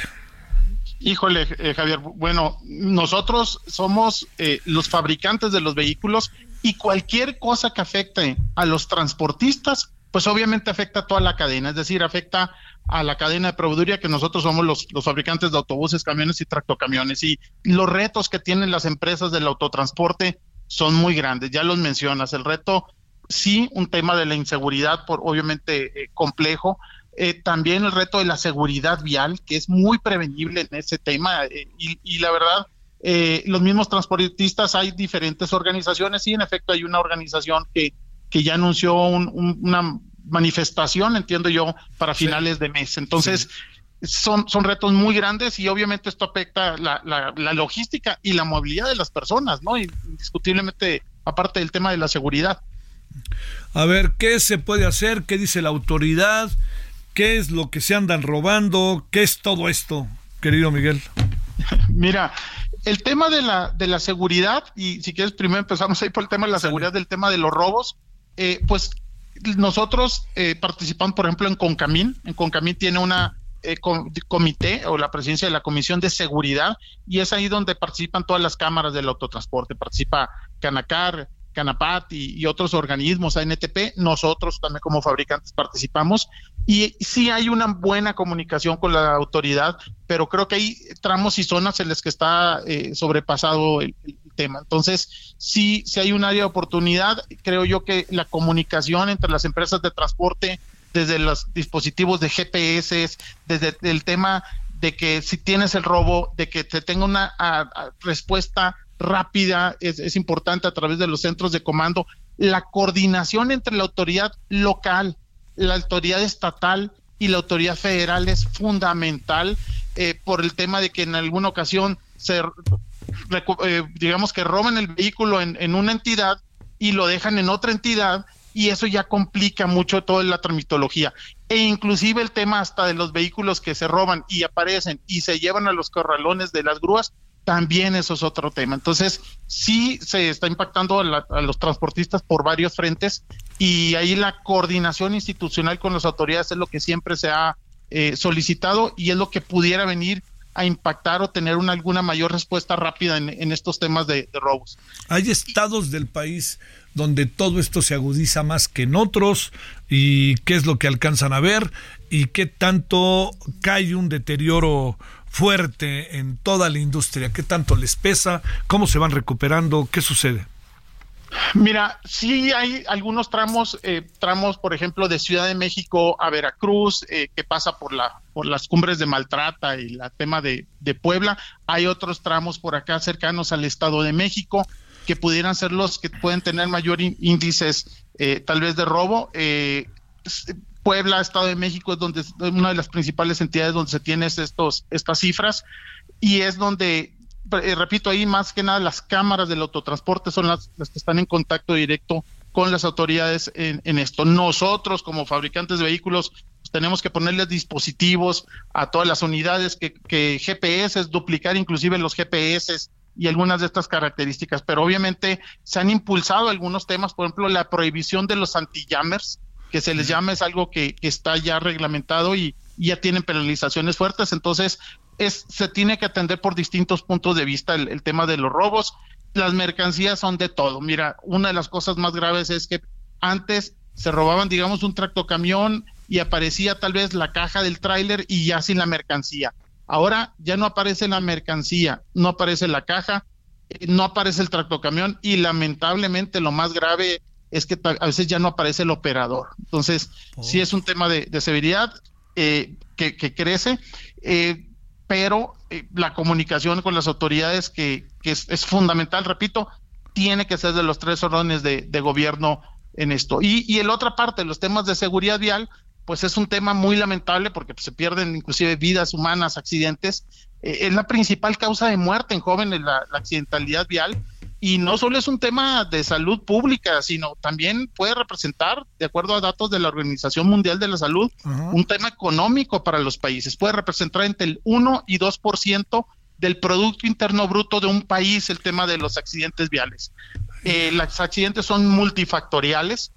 Híjole, eh, Javier, bueno, nosotros somos eh, los fabricantes de los vehículos y cualquier cosa que afecte a los transportistas, pues obviamente afecta a toda la cadena, es decir, afecta a la cadena de proveeduría que nosotros somos los, los fabricantes de autobuses, camiones y tractocamiones. Y los retos que tienen las empresas del autotransporte son muy grandes, ya los mencionas. El reto, sí, un tema de la inseguridad, por obviamente eh, complejo, eh, también el reto de la seguridad vial, que es muy prevenible en ese tema. eh, y, y la verdad, eh, los mismos transportistas, hay diferentes organizaciones y en efecto hay una organización que, que ya anunció un- un- una manifestación, entiendo yo, para finales de mes. Entonces, son, son retos muy grandes y obviamente esto afecta la, la, la logística y la movilidad de las personas, ¿no? Indiscutiblemente, aparte del tema de la seguridad. A ver, ¿qué se puede hacer? ¿Qué dice la autoridad? ¿Qué es lo que se andan robando? ¿Qué es todo esto, querido Miguel? Mira, el tema de la, de la seguridad, y si quieres primero empezamos ahí por el tema de la seguridad, del tema de los robos, eh, pues nosotros eh, participamos, por ejemplo, en Concamín. En Concamín tiene una eh, com- comité o la presidencia de la Comisión de Seguridad y es ahí donde participan todas las cámaras del autotransporte. Participa Canacar, Canapat y, otros organismos, ANTP. Nosotros también como fabricantes participamos y sí hay una buena comunicación con la autoridad, pero creo que hay tramos y zonas en las que está eh, sobrepasado el, tema. Entonces, sí, sí hay un área de oportunidad. Creo yo que la comunicación entre las empresas de transporte, desde los dispositivos de GPS, desde el tema de que si tienes el robo, de que te tenga una a, respuesta rápida, es, importante a través de los centros de comando. La coordinación entre la autoridad local, la autoridad estatal y la autoridad federal es fundamental eh, por el tema de que en alguna ocasión se eh, digamos que roban el vehículo en, en una entidad y lo dejan en otra entidad y eso ya complica mucho toda la tramitología e inclusive el tema hasta de los vehículos que se roban y aparecen y se llevan a los corralones de las grúas también eso es otro tema. Entonces, sí se está impactando a, la- a los transportistas por varios frentes y ahí la coordinación institucional con las autoridades es lo que siempre se ha eh, solicitado y es lo que pudiera venir a impactar o tener una, alguna mayor respuesta rápida en, en estos temas de, de robos. Hay estados del país donde todo esto se agudiza más que en otros y qué es lo que alcanzan a ver y qué tanto cae un deterioro fuerte en toda la industria, qué tanto les pesa, cómo se van recuperando, qué sucede. Mira, sí hay algunos tramos, eh, tramos, por ejemplo, de Ciudad de México a Veracruz, eh, que pasa por la por las cumbres de Maltrata y la tema de, de Puebla. Hay otros tramos por acá cercanos al Estado de México que pudieran ser los que pueden tener mayor ín- índices, eh, tal vez de robo. Puebla, Estado de México es donde es una de las principales entidades donde se tienen estas cifras y es donde eh, repito, ahí más que nada las cámaras del autotransporte son las, las que están en contacto directo con las autoridades en, en esto. Nosotros como fabricantes de vehículos pues, tenemos que ponerles dispositivos a todas las unidades que, que GPS, duplicar inclusive los GPS y algunas de estas características, pero obviamente se han impulsado algunos temas, por ejemplo, la prohibición de los anti-jammers, que se les llama, es algo que, que está ya reglamentado y, y ya tienen penalizaciones fuertes, entonces es, se tiene que atender por distintos puntos de vista el, el tema de los robos. Las mercancías son de todo. Mira, una de las cosas más graves es que antes se robaban, digamos, un tractocamión y aparecía tal vez la caja del tráiler y ya sin la mercancía. Ahora ya no aparece la mercancía, no aparece la caja, eh, no aparece el tractocamión y lamentablemente lo más grave es que a veces ya no aparece el operador. Entonces, sí es un tema de, de severidad eh, que, que crece, eh, pero eh, la comunicación con las autoridades que, que es, es fundamental, repito, tiene que ser de los tres órdenes de, de gobierno en esto. Y, y en la otra parte, los temas de seguridad vial, pues es un tema muy lamentable porque pues, se pierden inclusive vidas humanas, accidentes. Eh, es la principal causa de muerte en jóvenes, la, la accidentalidad vial. Y no solo es un tema de salud pública, sino también puede representar, de acuerdo a datos de la Organización Mundial de la Salud, un tema económico para los países. Puede representar entre el 1 y 2% del Producto Interno Bruto de un país el tema de los accidentes viales. Eh, los accidentes son multifactoriales,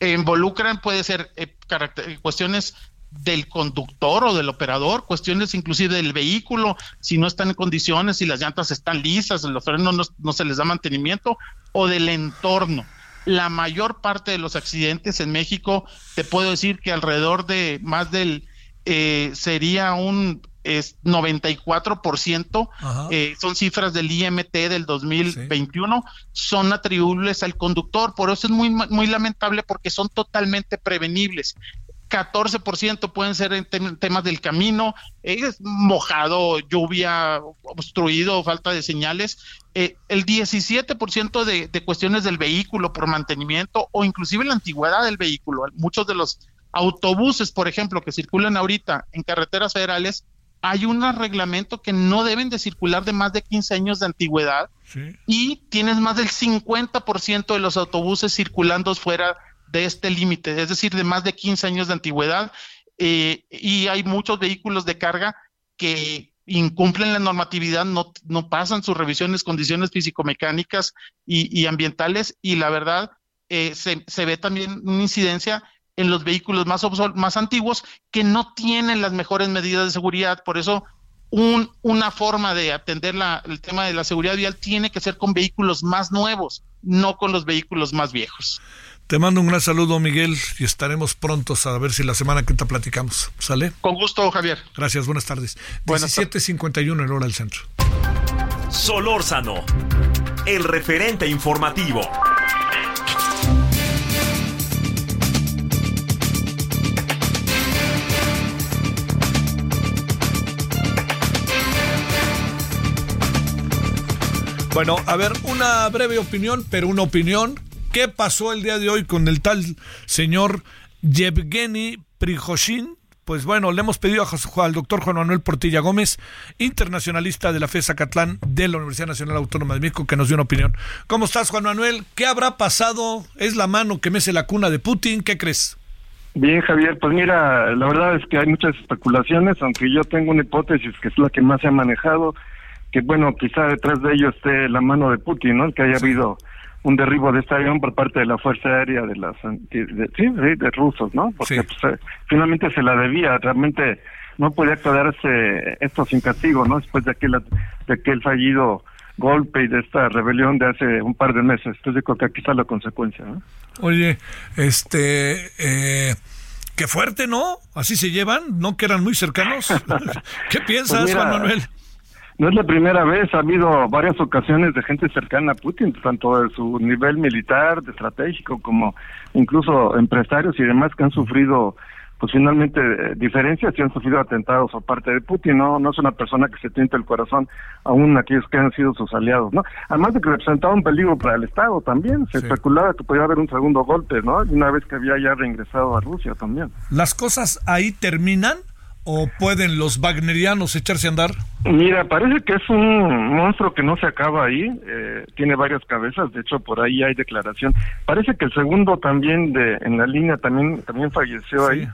eh, involucran, puede ser eh, eh, cuestiones del conductor o del operador, cuestiones inclusive del vehículo, si no están en condiciones, si las llantas están lisas, los frenos no, no se les da mantenimiento, o del entorno. La mayor parte de los accidentes en México, te puedo decir que alrededor de más del, eh, sería un es 94%, Ajá. eh, son cifras del IMT del 2021, son atribuibles al conductor, por eso es muy, muy lamentable porque son totalmente prevenibles. 14% pueden ser en tem- temas del camino, eh, es mojado, lluvia, obstruido, falta de señales. Eh, el 17% de, de cuestiones del vehículo por mantenimiento o inclusive la antigüedad del vehículo. Muchos de los autobuses, por ejemplo, que circulan ahorita en carreteras federales, hay un reglamento que no deben de circular de más de 15 años de antigüedad y tienes más del 50% de los autobuses circulando fuera de este límite, es decir, de más de 15 años de antigüedad, eh, y hay muchos vehículos de carga que incumplen la normatividad, no, no pasan sus revisiones, condiciones físico-mecánicas y, ambientales, y la verdad, eh, se, se ve también una incidencia en los vehículos más, más antiguos que no tienen las mejores medidas de seguridad, por eso un, una forma de atender la, el tema de la seguridad vial tiene que ser con vehículos más nuevos, no con los vehículos más viejos. Te mando un gran saludo, Miguel, y estaremos prontos a ver si la semana que te platicamos. ¿Sale? Con gusto, Javier. Gracias, buenas tardes. Buenas 17.51 en hora del centro. Solórzano, el referente informativo. Bueno, a ver, una breve opinión, pero una opinión. ¿Qué pasó el día de hoy con el tal señor Yevgeny Prigozhin? Pues bueno, le hemos pedido a al doctor Juan Manuel Portilla Gómez, internacionalista de la FES Zacatlán de la Universidad Nacional Autónoma de México, que nos dio una opinión. ¿Cómo estás, Juan Manuel? ¿Qué habrá pasado? ¿Es la mano que mece la cuna de Putin? ¿Qué crees? Bien, Javier, pues mira, la verdad es que hay muchas especulaciones, aunque yo tengo una hipótesis que es la que más se ha manejado, que bueno, quizá detrás de ello esté la mano de Putin, ¿no? El que haya habido un derribo de este avión por parte de la Fuerza Aérea de las de- de- sí, de rusos, ¿no? Porque pues, eh, finalmente se la debía, realmente no podía quedarse esto sin castigo, ¿no? Después de aquel, de aquel fallido golpe y de esta rebelión de hace un par de meses. Entonces creo que aquí está la consecuencia, ¿no? Oye, este, eh, qué fuerte, ¿no? Así se llevan, ¿no? Que eran muy cercanos. ¿Qué piensas, Pues mira, Juan Manuel? No es la primera vez, ha habido varias ocasiones de gente cercana a Putin, tanto de su nivel militar, de estratégico, como incluso empresarios y demás que han sufrido, pues finalmente, eh, diferencias y han sufrido atentados por parte de Putin. No, no es una persona que se tiente el corazón, aún aquellos que han sido sus aliados, ¿no? Además de que representaba un peligro para el Estado también, se especulaba que podía haber un segundo golpe, ¿no? Una vez que había ya reingresado a Rusia también. ¿Las cosas ahí terminan o pueden los wagnerianos echarse a andar? Mira, parece que es un monstruo que no se acaba ahí, eh, tiene varias cabezas, de hecho por ahí hay declaración. Parece que el segundo también de en la línea también también falleció ahí.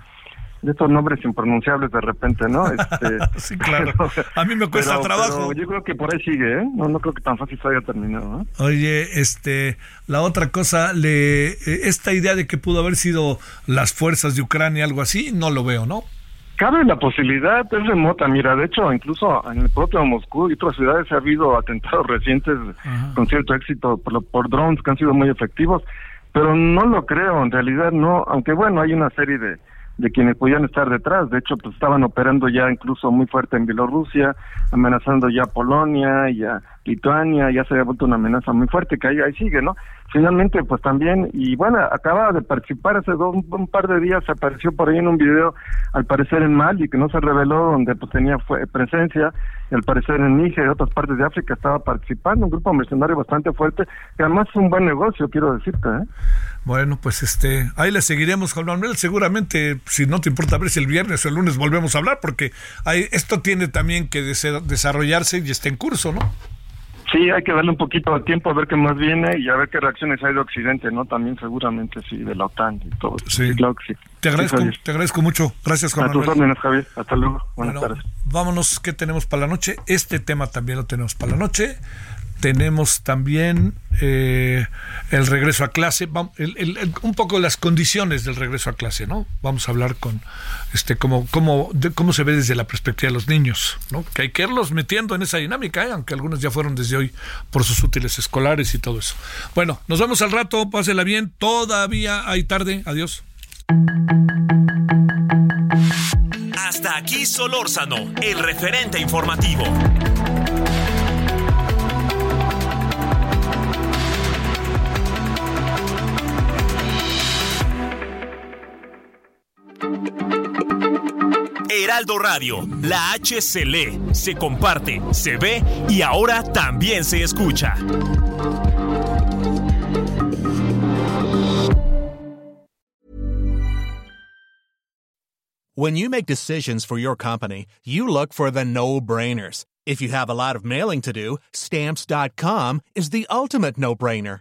De estos nombres impronunciables de repente, ¿no? Este, sí, claro. a mí me cuesta trabajo. yo creo que por ahí sigue, ¿eh? No, no creo que tan fácil se haya terminado. ¿eh? Oye, este, la otra cosa, le, eh, esta idea de que pudo haber sido las fuerzas de Ucrania, algo así, no lo veo, ¿no? Cabe la posibilidad, es remota. Mira, de hecho, incluso en el propio Moscú y otras ciudades ha habido atentados recientes con cierto éxito por, por drones que han sido muy efectivos, pero no lo creo, en realidad no, aunque bueno, hay una serie de, de quienes podían estar detrás. De hecho, pues estaban operando ya incluso muy fuerte en Bielorrusia, amenazando ya a Polonia y a Lituania, ya se había vuelto una amenaza muy fuerte, que ahí, ahí sigue, ¿no? Finalmente, pues también, y bueno, acaba de participar hace un par de días, apareció por ahí en un video, al parecer en Mali, que no se reveló, donde pues tenía fue, presencia, y al parecer en Níger y otras partes de África estaba participando, un grupo mercenario bastante fuerte, que además es un buen negocio, quiero decirte, ¿eh? Bueno, pues este, ahí le seguiremos, Juan Manuel. Seguramente, si no te importa ver si el viernes o el lunes volvemos a hablar, porque hay, esto tiene también que desarrollarse y está en curso, ¿no? Sí, hay que darle un poquito de tiempo a ver qué más viene y a ver qué reacciones hay de Occidente, ¿no? También seguramente sí, de la OTAN y todo. Sí, claro que sí. Te agradezco, te agradezco mucho. Gracias, Juan a tus órdenes, Javier. Hasta luego. Buenas tardes. Vámonos, ¿qué tenemos para la noche? Este tema también lo tenemos para la noche tenemos también eh, el regreso a clase, un poco las condiciones del regreso a clase, ¿no? Vamos a hablar con este cómo, cómo, cómo se ve desde la perspectiva de los niños, ¿no? Que hay que irlos metiendo en esa dinámica, ¿eh? aunque algunos ya fueron desde hoy por sus útiles escolares y todo eso. Bueno, nos vemos al rato, pásela bien, todavía hay tarde, adiós. Hasta aquí Solórzano, el referente informativo. Heraldo Radio, la H se lee, se comparte, se ve y ahora también se escucha. When you make decisions for your company, you look for the no-brainers. If you have a lot of mailing to do, stamps.com is the ultimate no-brainer.